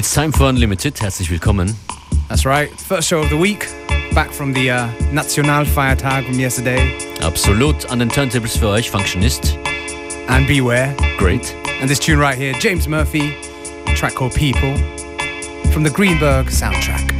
It's time for Unlimited. Herzlich willkommen. That's right. First show of the week. Back from the uh, Nationalfeiertag from yesterday. Absolut. An den Turntables für euch, Functionist. And Beware. Great. And this tune right here, James Murphy, track called People, from the Greenberg soundtrack.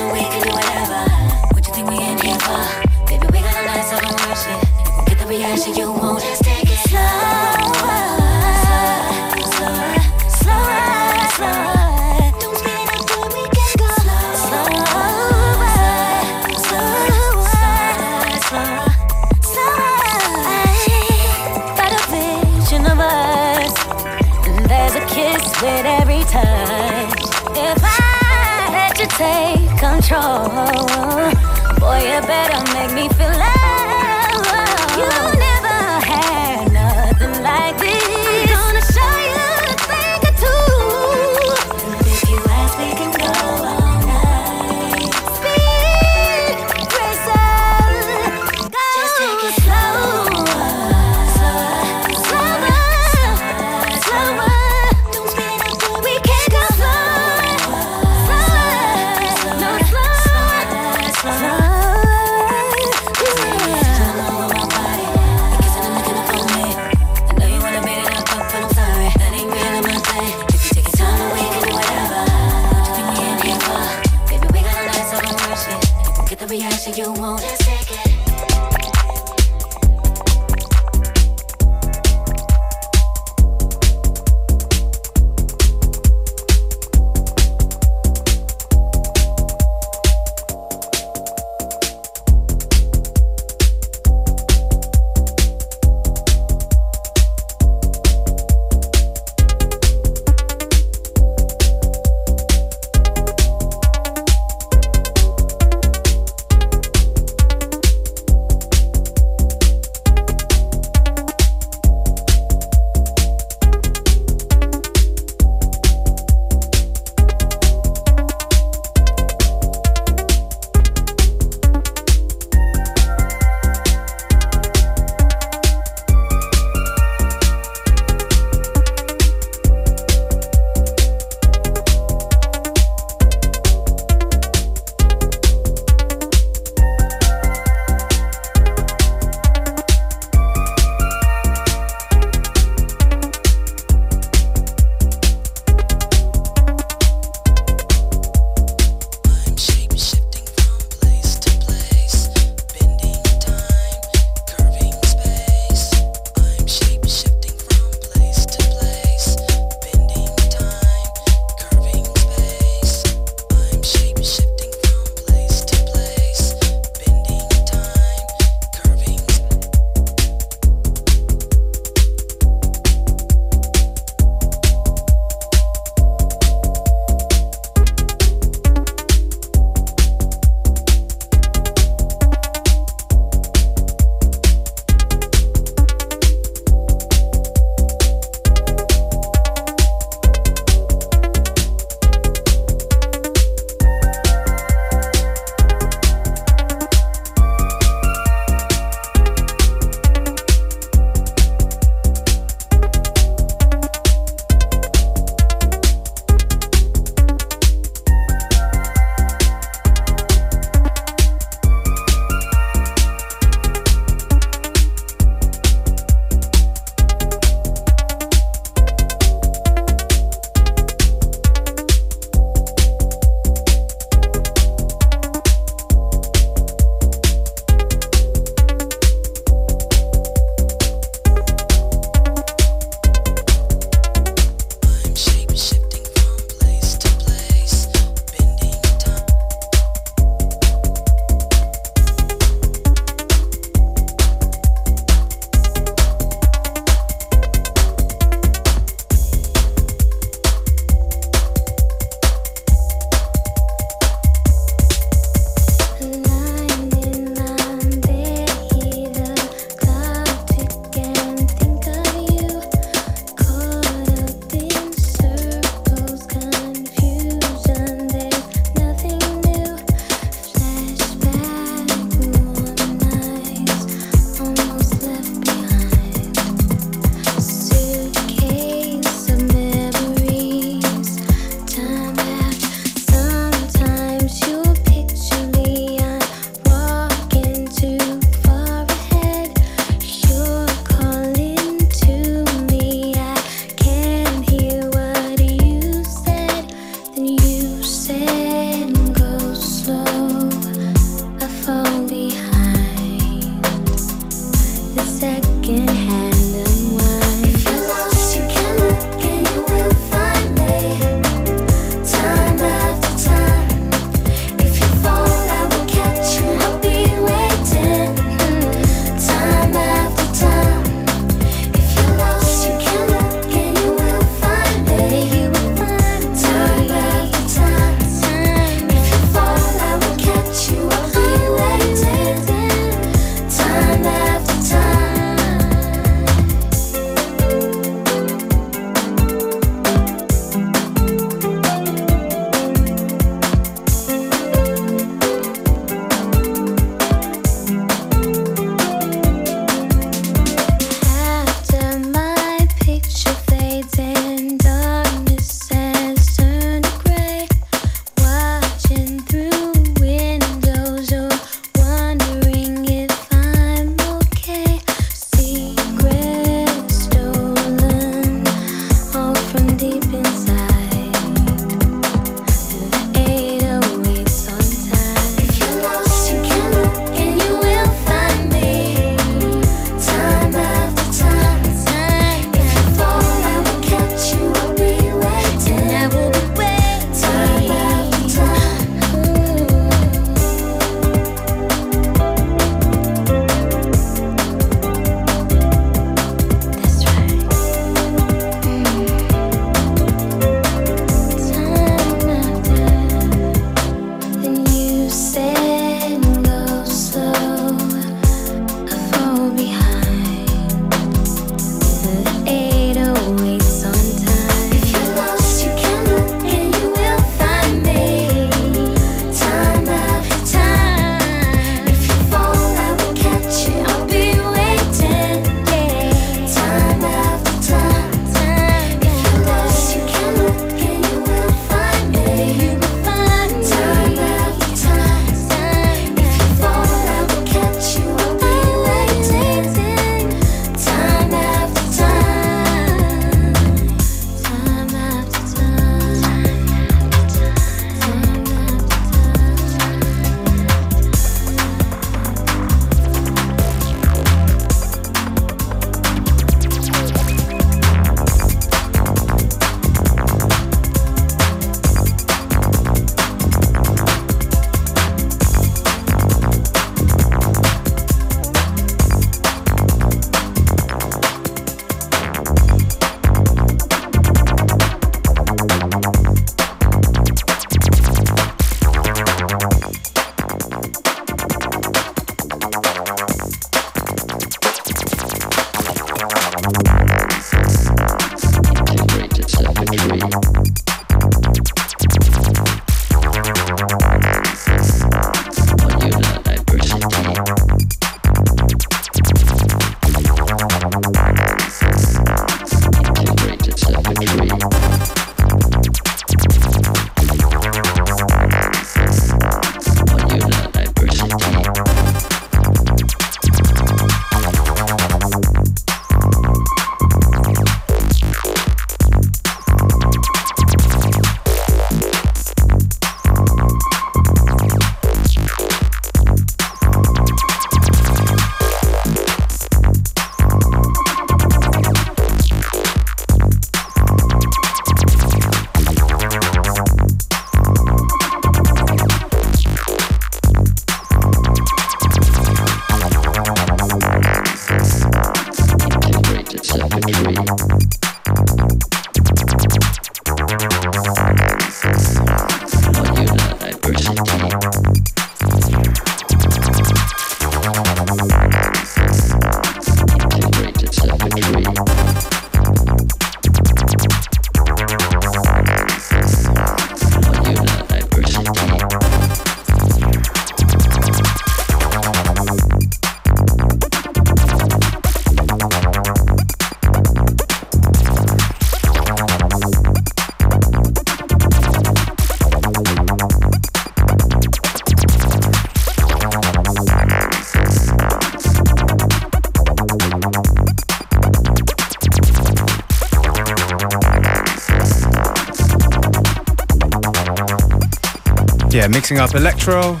Mixing up electro,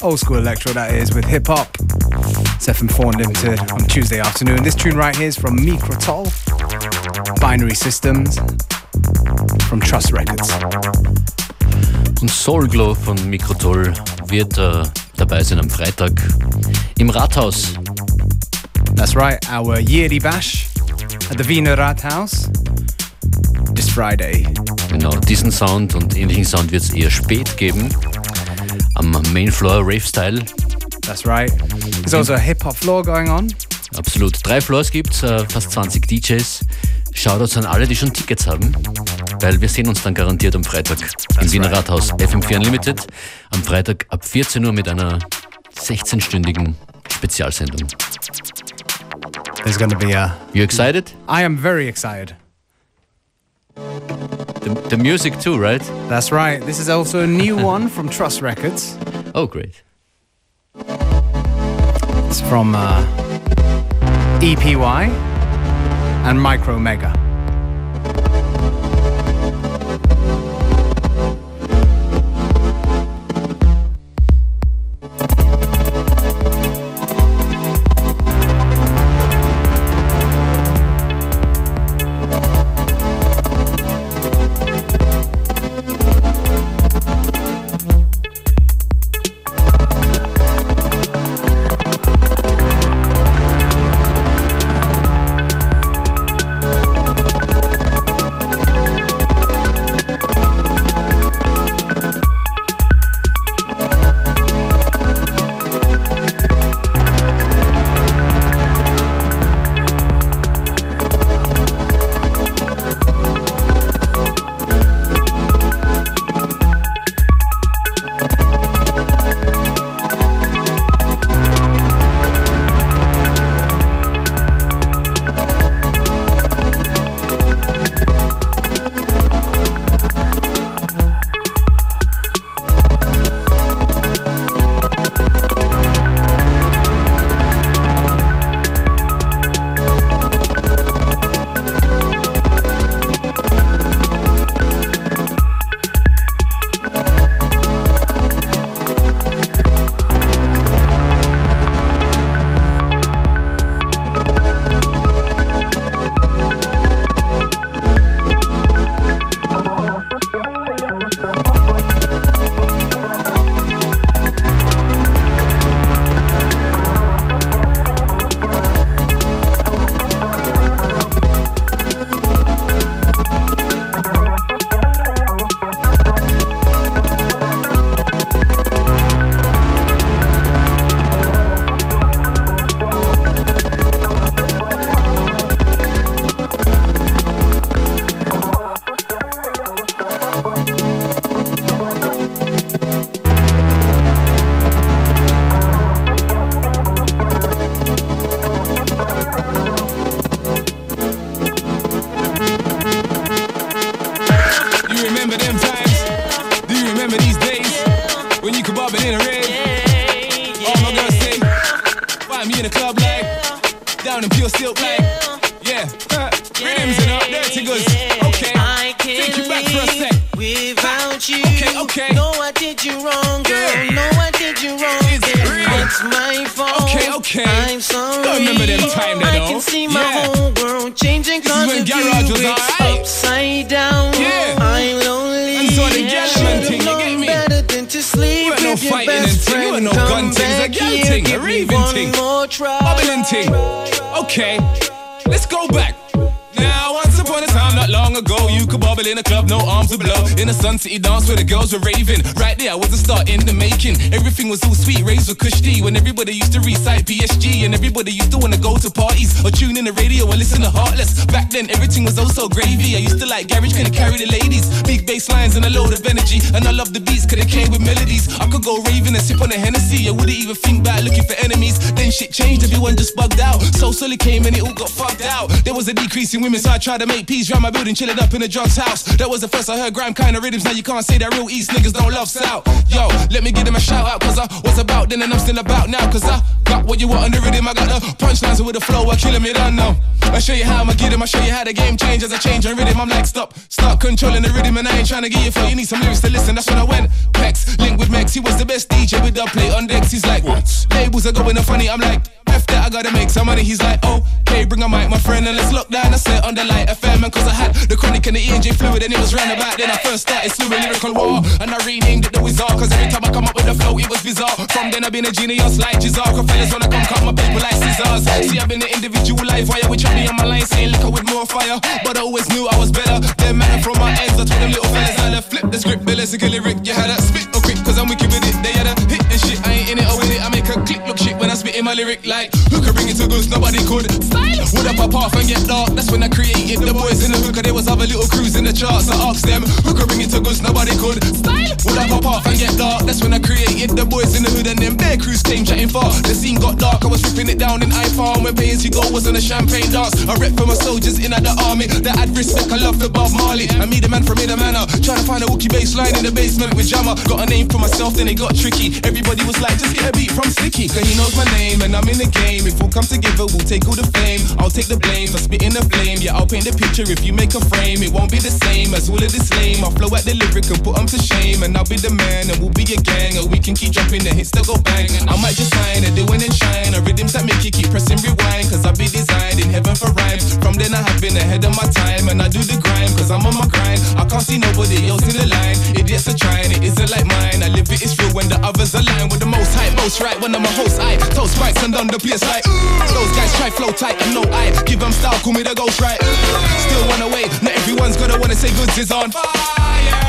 old school electro that is, with hip hop. It's FM4 Unlimited on Tuesday afternoon. This tune right here is from Mikrotol, Binary Systems, from Trust Records. Und Soulglow von Mikrotoll wird äh, dabei sein am Freitag im Rathaus. That's right, our yearly bash at the Wiener Rathaus this Friday. Genau, diesen Sound und ähnlichen Sound wird es eher spät geben. Am Main Floor Rave Style. That's right. There's also a hip hop floor going on. Absolut. Drei Floors gibt's, äh, fast 20 DJs. Shoutouts an alle, die schon Tickets haben, weil wir sehen uns dann garantiert am Freitag im Wiener right. Rathaus FM4 Unlimited. Am Freitag ab 14 Uhr mit einer 16-stündigen Spezialsendung. There's to be a. You excited? I am very excited. The, the music too, right? That's right. This is also a new one from Trust Records. Oh, great. It's from uh, EPY and Micro Mega. No gun thing, it's a gal thing, a give me raving one thing. more try. Bobbing and ting. Okay, let's go back. Long ago, you could bubble in a club, no arms would blow. In a Sun City dance where the girls were raving. Right there I was a start in the making. Everything was all sweet, raised with cushy. When everybody used to recite PSG and everybody used to wanna go to parties or tune in the radio and listen to Heartless. Back then, everything was oh also gravy. I used to like garage, couldn't carry the ladies. Big bass lines and a load of energy. And I love the beats, cause they came with melodies. I could go raving and sip on a Hennessy. I wouldn't even think about looking for enemies. Then shit changed, everyone just bugged out. So Solid came and it all got fucked out. There was a decrease in women, so I tried to make peace round my building, chilling up in a drugs house. That was the first I heard grime kind of rhythms. Now you can't say that real East niggas don't love South. Yo, let me give them a shout out, cause I was about then and I'm still about now. Cause I got what you want on the rhythm. I got the punchlines with the flow, I killing me, don't know. I show you how I'ma get them, I show you how the game change as I change on rhythm. I'm like, stop, start controlling the rhythm, and I ain't trying to get you flow. You need some lyrics to listen, that's when I went. Pex, link with Max, he was the best DJ with dubplate on decks. He's like, what? Labels are going funny, I'm like, F that, I gotta make some money. He's like, oh, okay, bring a mic, my friend, and let's lock down. I set on the light FM, and cause I had the chronic and the ENJ fluid, and it was roundabout. Then I first started slewing lyrical war, oh. and I renamed it the Wizard, cause every time I come up with a flow, it was bizarre. From then I've been a genius like Jizar, cause fellas wanna come cut my paper like scissors. See, I've been an individual life wire, which I be on my line saying liquor with more fire, but I always knew I was better. Then man from my ends, I told them little fellas to flip the script, but let's lyric, you had a spit or quick, cause I'm wicked with it. They had a hit and shit, I ain't in it or with it. I make a click look I spit in my lyric like who could bring it to goods, nobody could. Style would up a path and get dark. That's when I created the boys in the hook, there was other little crews in the charts. I asked them who could bring it to goods, nobody could. Style would up a path and get dark. That's when I created the boys in the hood and them bare crews came chatting far. The scene got dark, I was ripping it down in iPhone when pay as you go was on a champagne dance. I rep for my soldiers in at the army that had respect. I love the Bob Marley. I meet a man from in the manor, trying to find a wookie bass line in the basement with Jammer. Got a name for myself, then it got tricky. Everybody was like, just get a beat from Slicky, cause he knows my name and I'm in the game. If we'll come together, we'll take all the fame. I'll take the blame for spitting the flame. Yeah, I'll paint the picture if you make a frame. It won't be the same as all of this lame. I'll flow at the lyric and put them to shame. And I'll be the man and we'll be a gang. And we can keep dropping the hits that go bang. I might just sign and do it and shine. A rhythms that make you keep pressing rewind. Cause I'll be designed in heaven for rhymes. From then I have been ahead of my time. And I do the grind cause I'm on my grind. I can't see nobody else in the line. Idiots are trying, it isn't like mine. I live it, it's real when the others align with the most hype, most right. When I'm a host, I toast spikes and down the place like those guys try flow tight and no I give them style, call me the ghost right. Still wanna wait, not everyone's gonna wanna say goods is on fire.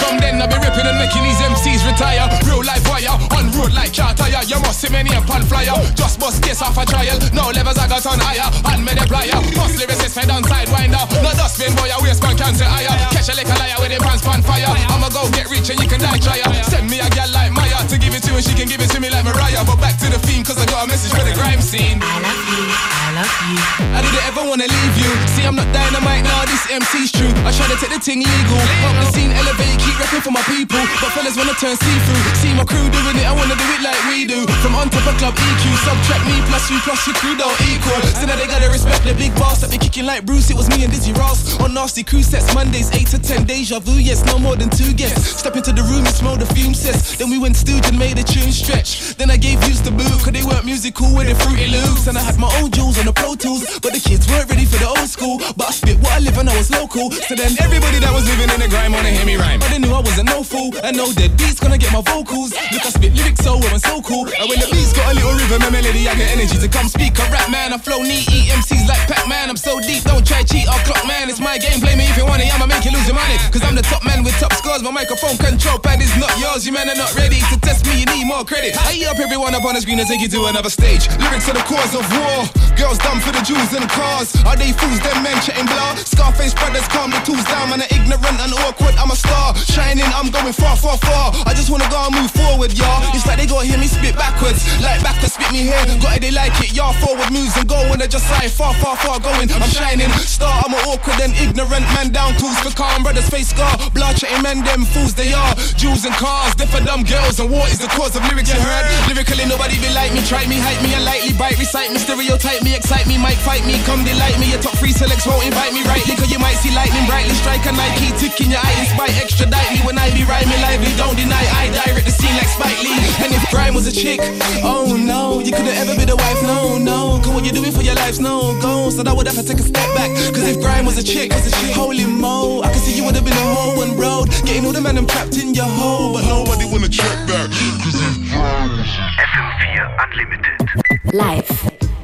From then I be ripping and making these MCs retire. Real life wire, on road like charter. You must see many a pan flyer. Just bust case off a trial. No levels I got on higher. And me the plier. Bust lyricist head on sidewinder. No dustbin boy, I waste man can't say higher. Catch a lick a liar with the pants pan fire. I'ma go get rich and you can die tryer. Send me a gal like Maya to give it to her. She can give it to me like Mariah. But back to the theme, cause I got a message for the grime scene. I love you, I love you. I didn't ever wanna leave you. See, I'm not dynamite now, this MC's true. I try to take the thing legal. Help the scene elevate, keep repping for my people. But fellas wanna turn see through. See my crew doing it, I wanna do it like we do. From on top of club EQ, subtract me plus you plus your crew don't equal. So kicking like Bruce. It was me and Dizzy Ross on nasty crew sets Mondays, 8 to 10. Deja vu, yes, no more than two guests. Step into the room and smell the fume cess. Then we went stooge and made a tune stretch. Then I gave views the boot, cause they weren't musical with the fruity loops. And I had my own jewels on the Pro Tools, but the kids weren't ready for the old school. But I spit what I live and I was local. So then everybody that was living in the grime wanna hear me rhyme. But they knew I wasn't no fool, and no dead beats gonna get my vocals. Look, I spit lyrics so well and so cool. And when the beats got a little rhythm and melody, I get energy to come speak. I rap man, I flow neat, eat MCs like Pac-Man. I'm so deep, don't try cheat or clock man. It's my game, play me if you want it, I'ma make you lose your money. Cause I'm the top man with top scores. My microphone control pad is not yours. You men are not ready to test me, you need more credit. I eat up everyone up on the screen and take you to another stage. Lyrics are the cause of war. Girls dumb for the Jews and the cars. Are they fools? Them men chatting blah. Scarface brothers calm the tools down. Man, are ignorant and awkward. I'm a star. Shining, I'm going far, far, far. I just wanna go and move forward, y'all. It's like they gotta hear me spit backwards. Like backwards, spit me here. Got it, they like it. Y'all forward moves and go when they just like far, far, far going. I'm shining. Star, I'm an awkward and ignorant man down tools for calm brothers face scar. Blood chatting men, them fools they are. Jewels and cars, for dumb girls. And war is the cause of lyrics you heard. Lyrically, nobody be like me. Try me, hype me, and lightly bite, recite me, stereotype me, excite me, might fight me, come delight me. Your top three selects won't invite me rightly, cause you might see lightning brightly strike a Nike tick in your eye. Inspire extradite me when I be rhyming lively. Don't deny, I direct the scene like Spike Lee. And if grime was a chick, oh no, you couldn't ever be the wife, no, no. Cause what you doing for your life, no go. So that would have to take a step back. Cause if grime was a chick, was a chick, holy mo, I can see you would have been a whole one road. Getting all the men them trapped in your hole, but nobody wanna check back. Cause if FM4 Unlimited. Live.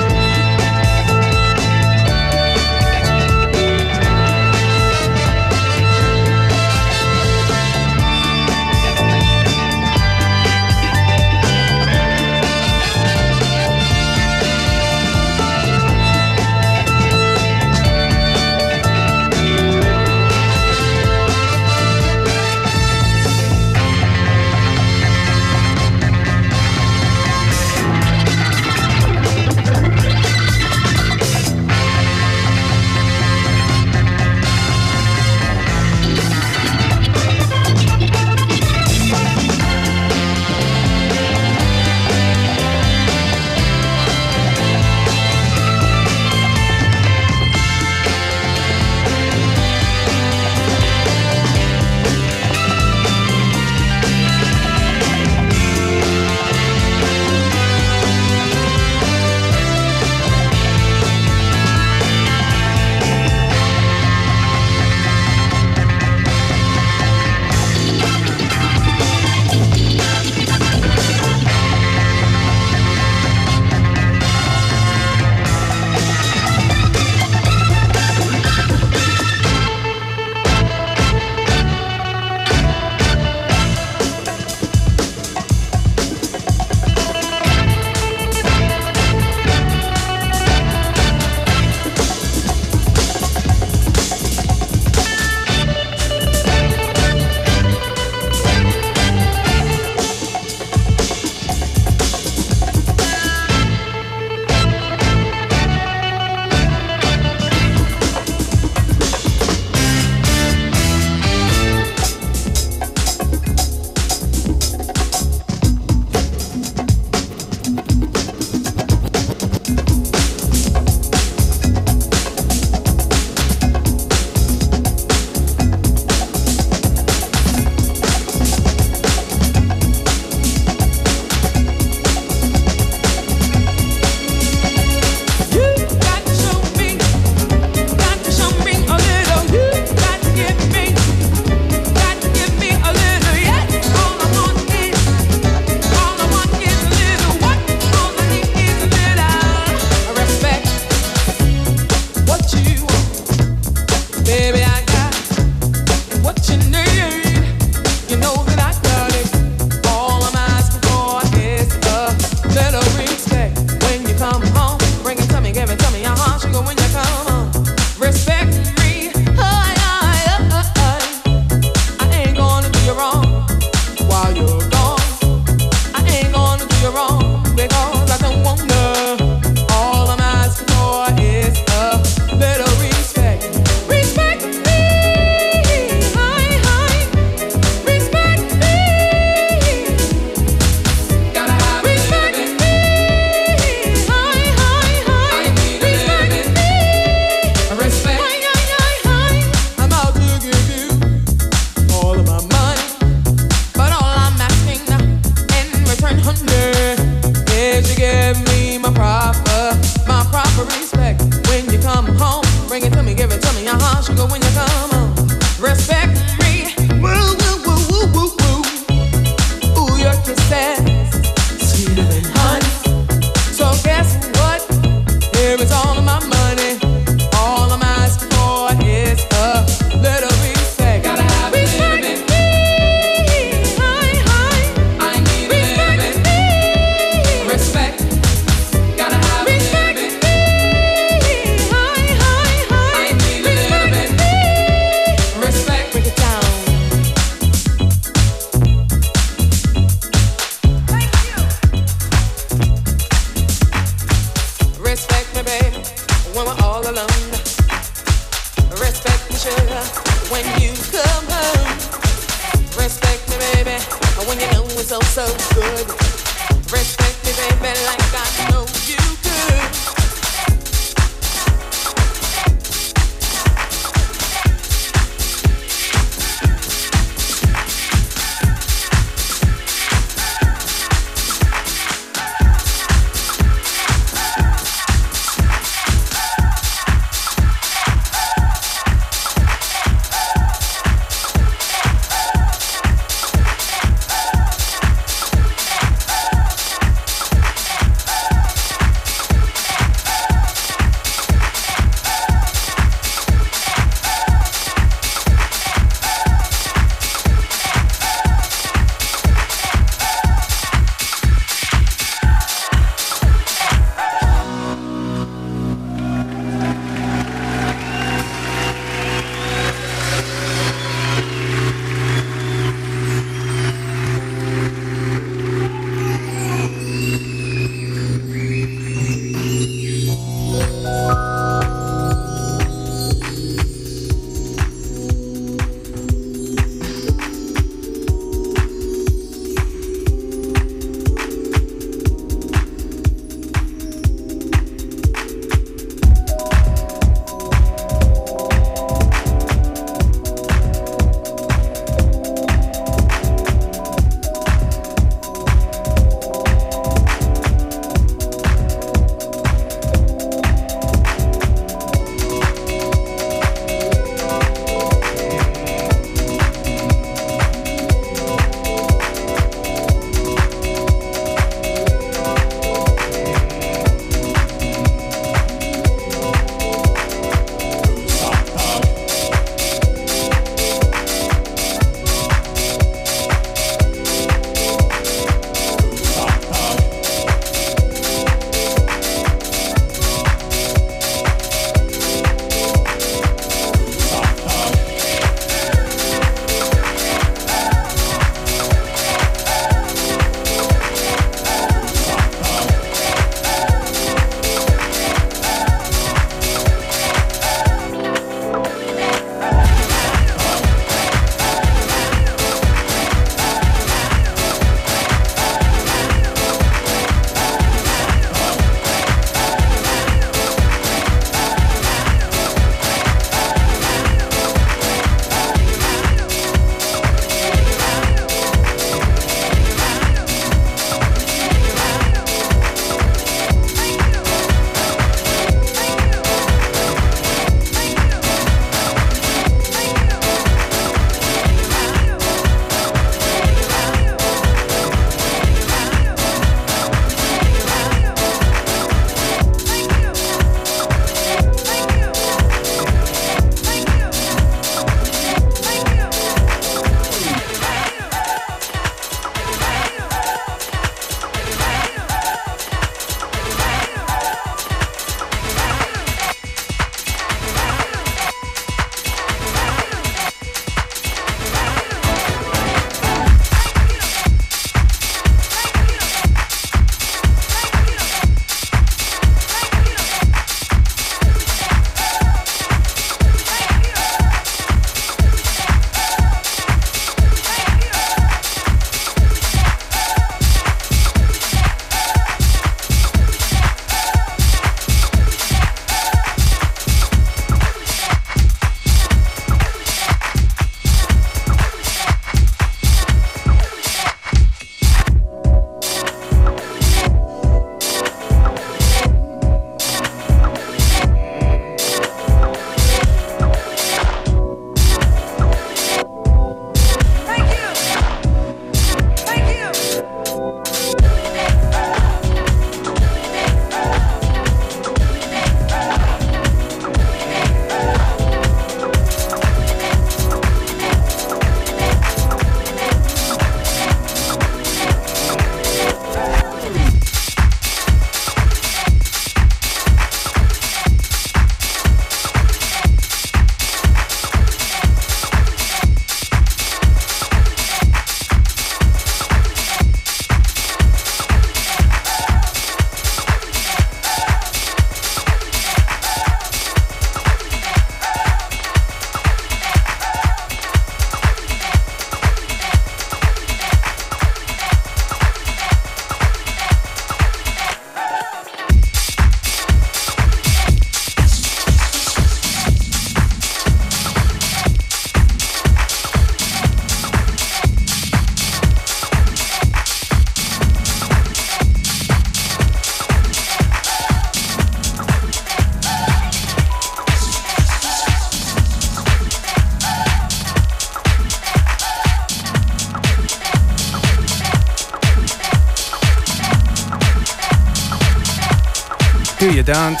Dance.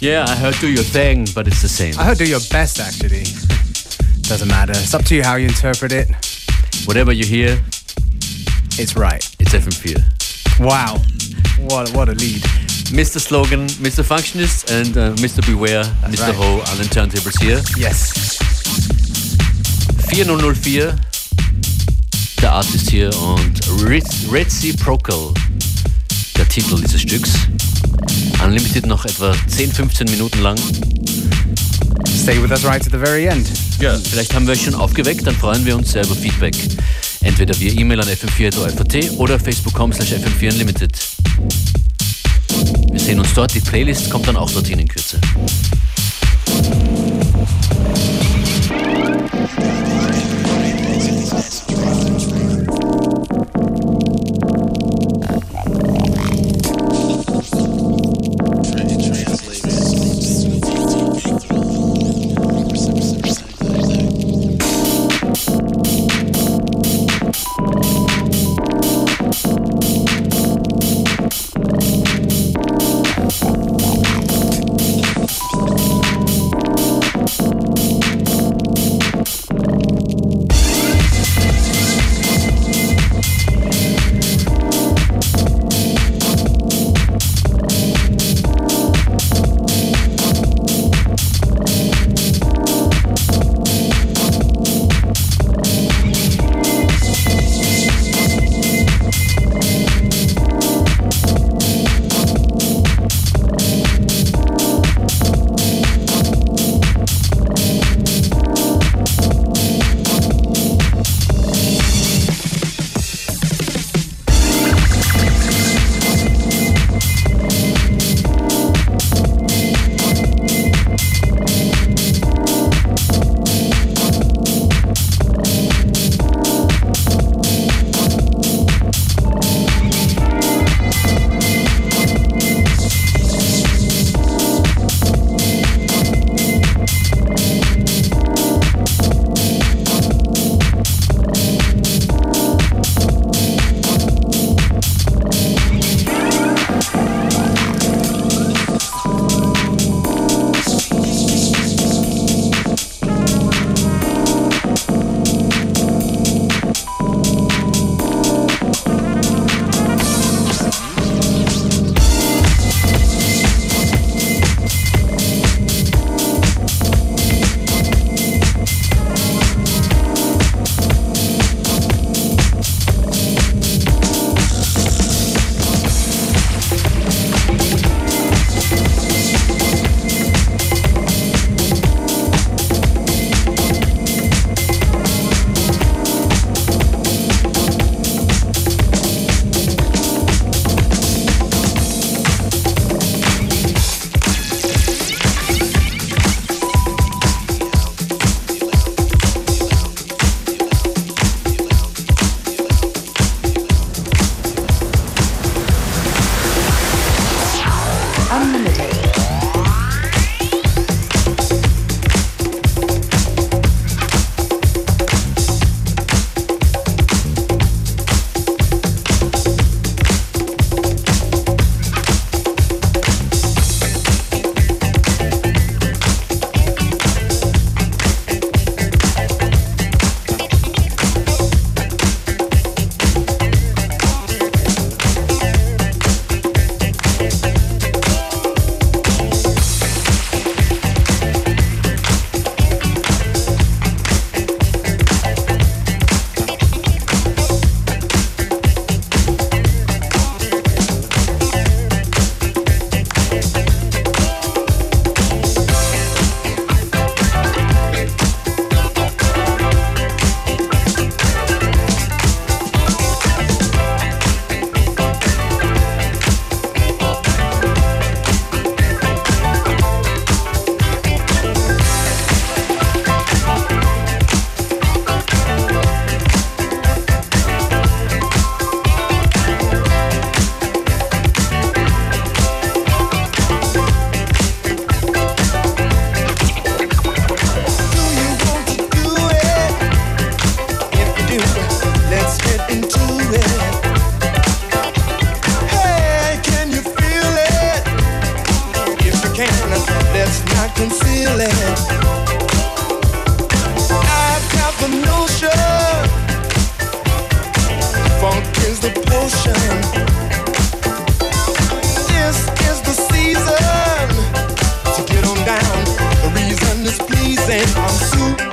Yeah, I heard do your thing, but it's the same. I heard do your best actually. Doesn't matter. It's up to you how you interpret it. Whatever you hear, It's right. it's FM4. Wow. What what a lead. Mr. Slogan, Mr. Functionist, and uh, Mr. Beware, Mr. right. Ho an den Turntables here. Yes. 4004, der Artist hier und Reciprocal, der Titel dieses Stücks. Unlimited noch etwa 10-15 Minuten lang. Stay with us right to the very end. Ja, vielleicht haben wir euch schon aufgeweckt, dann freuen wir uns sehr über Feedback. Entweder via E-Mail an fm4.at oder facebook.com slash fm4unlimited. Wir sehen uns dort, die Playlist kommt dann auch dorthin in Kürze.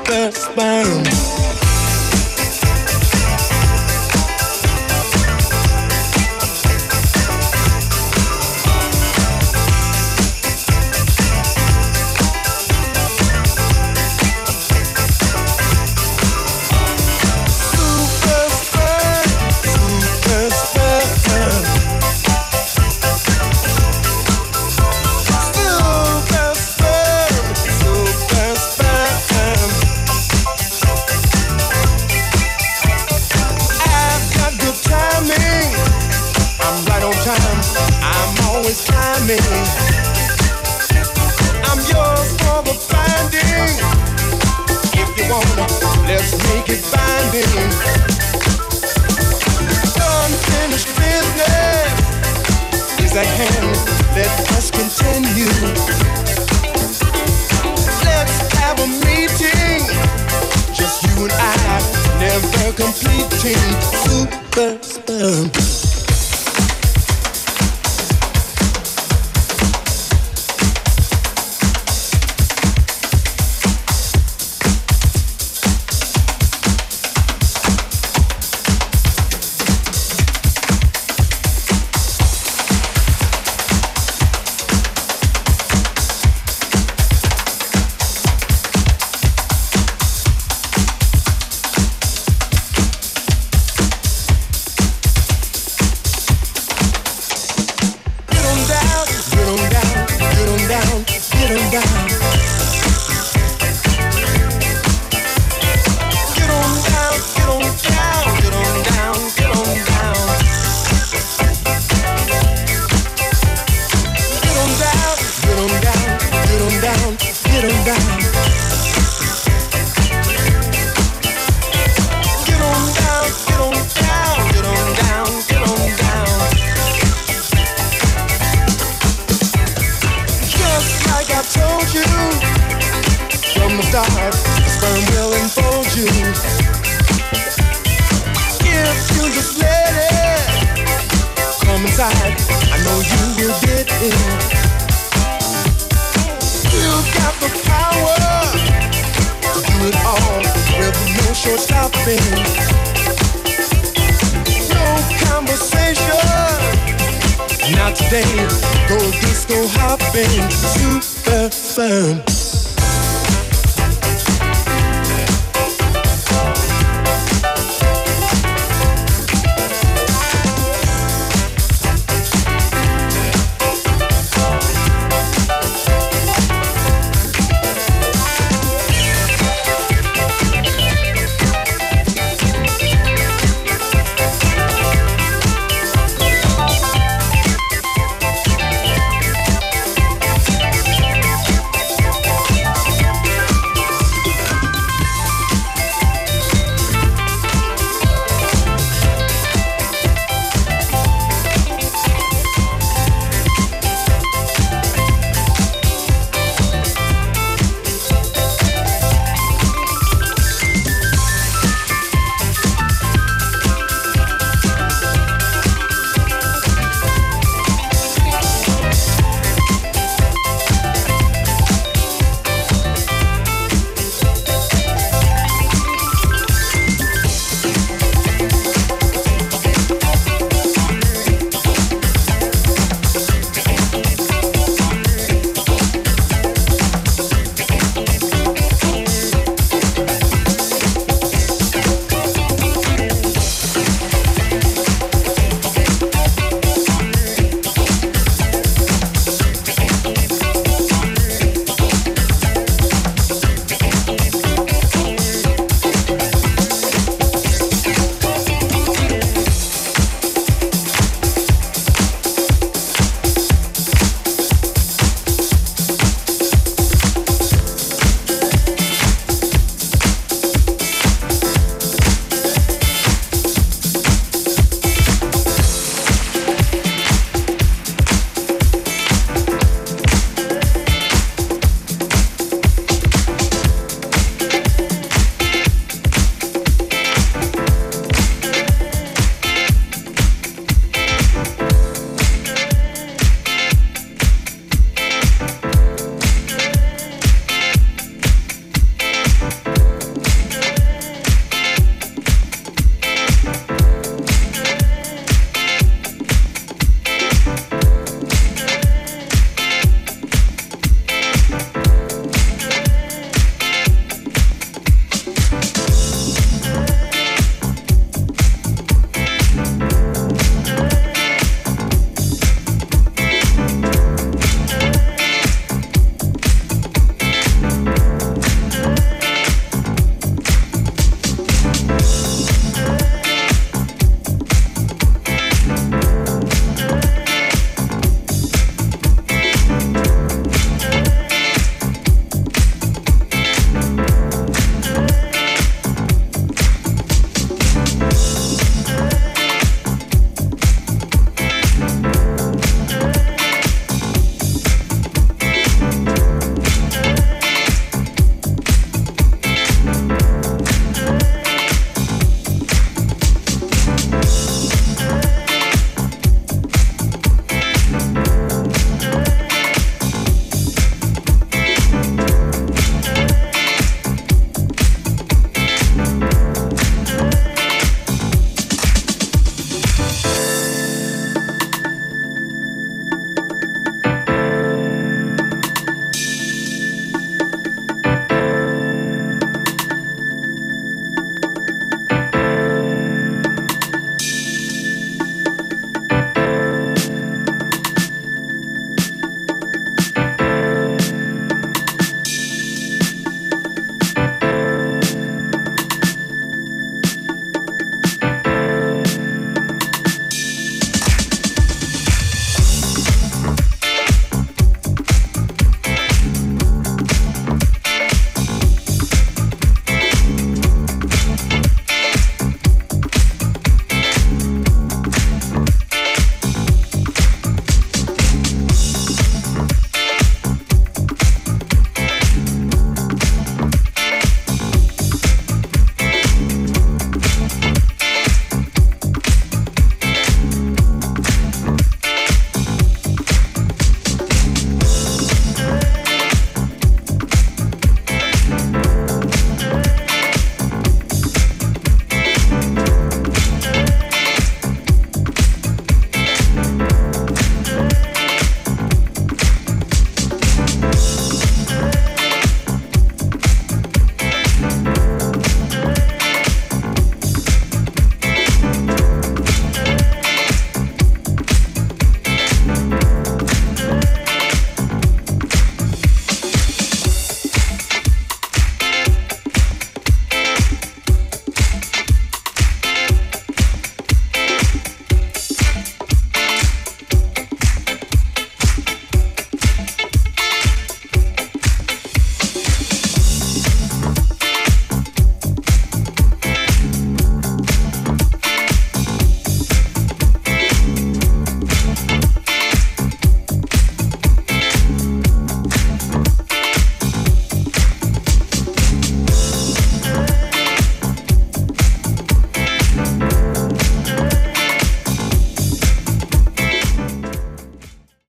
Super sperm. Today. Go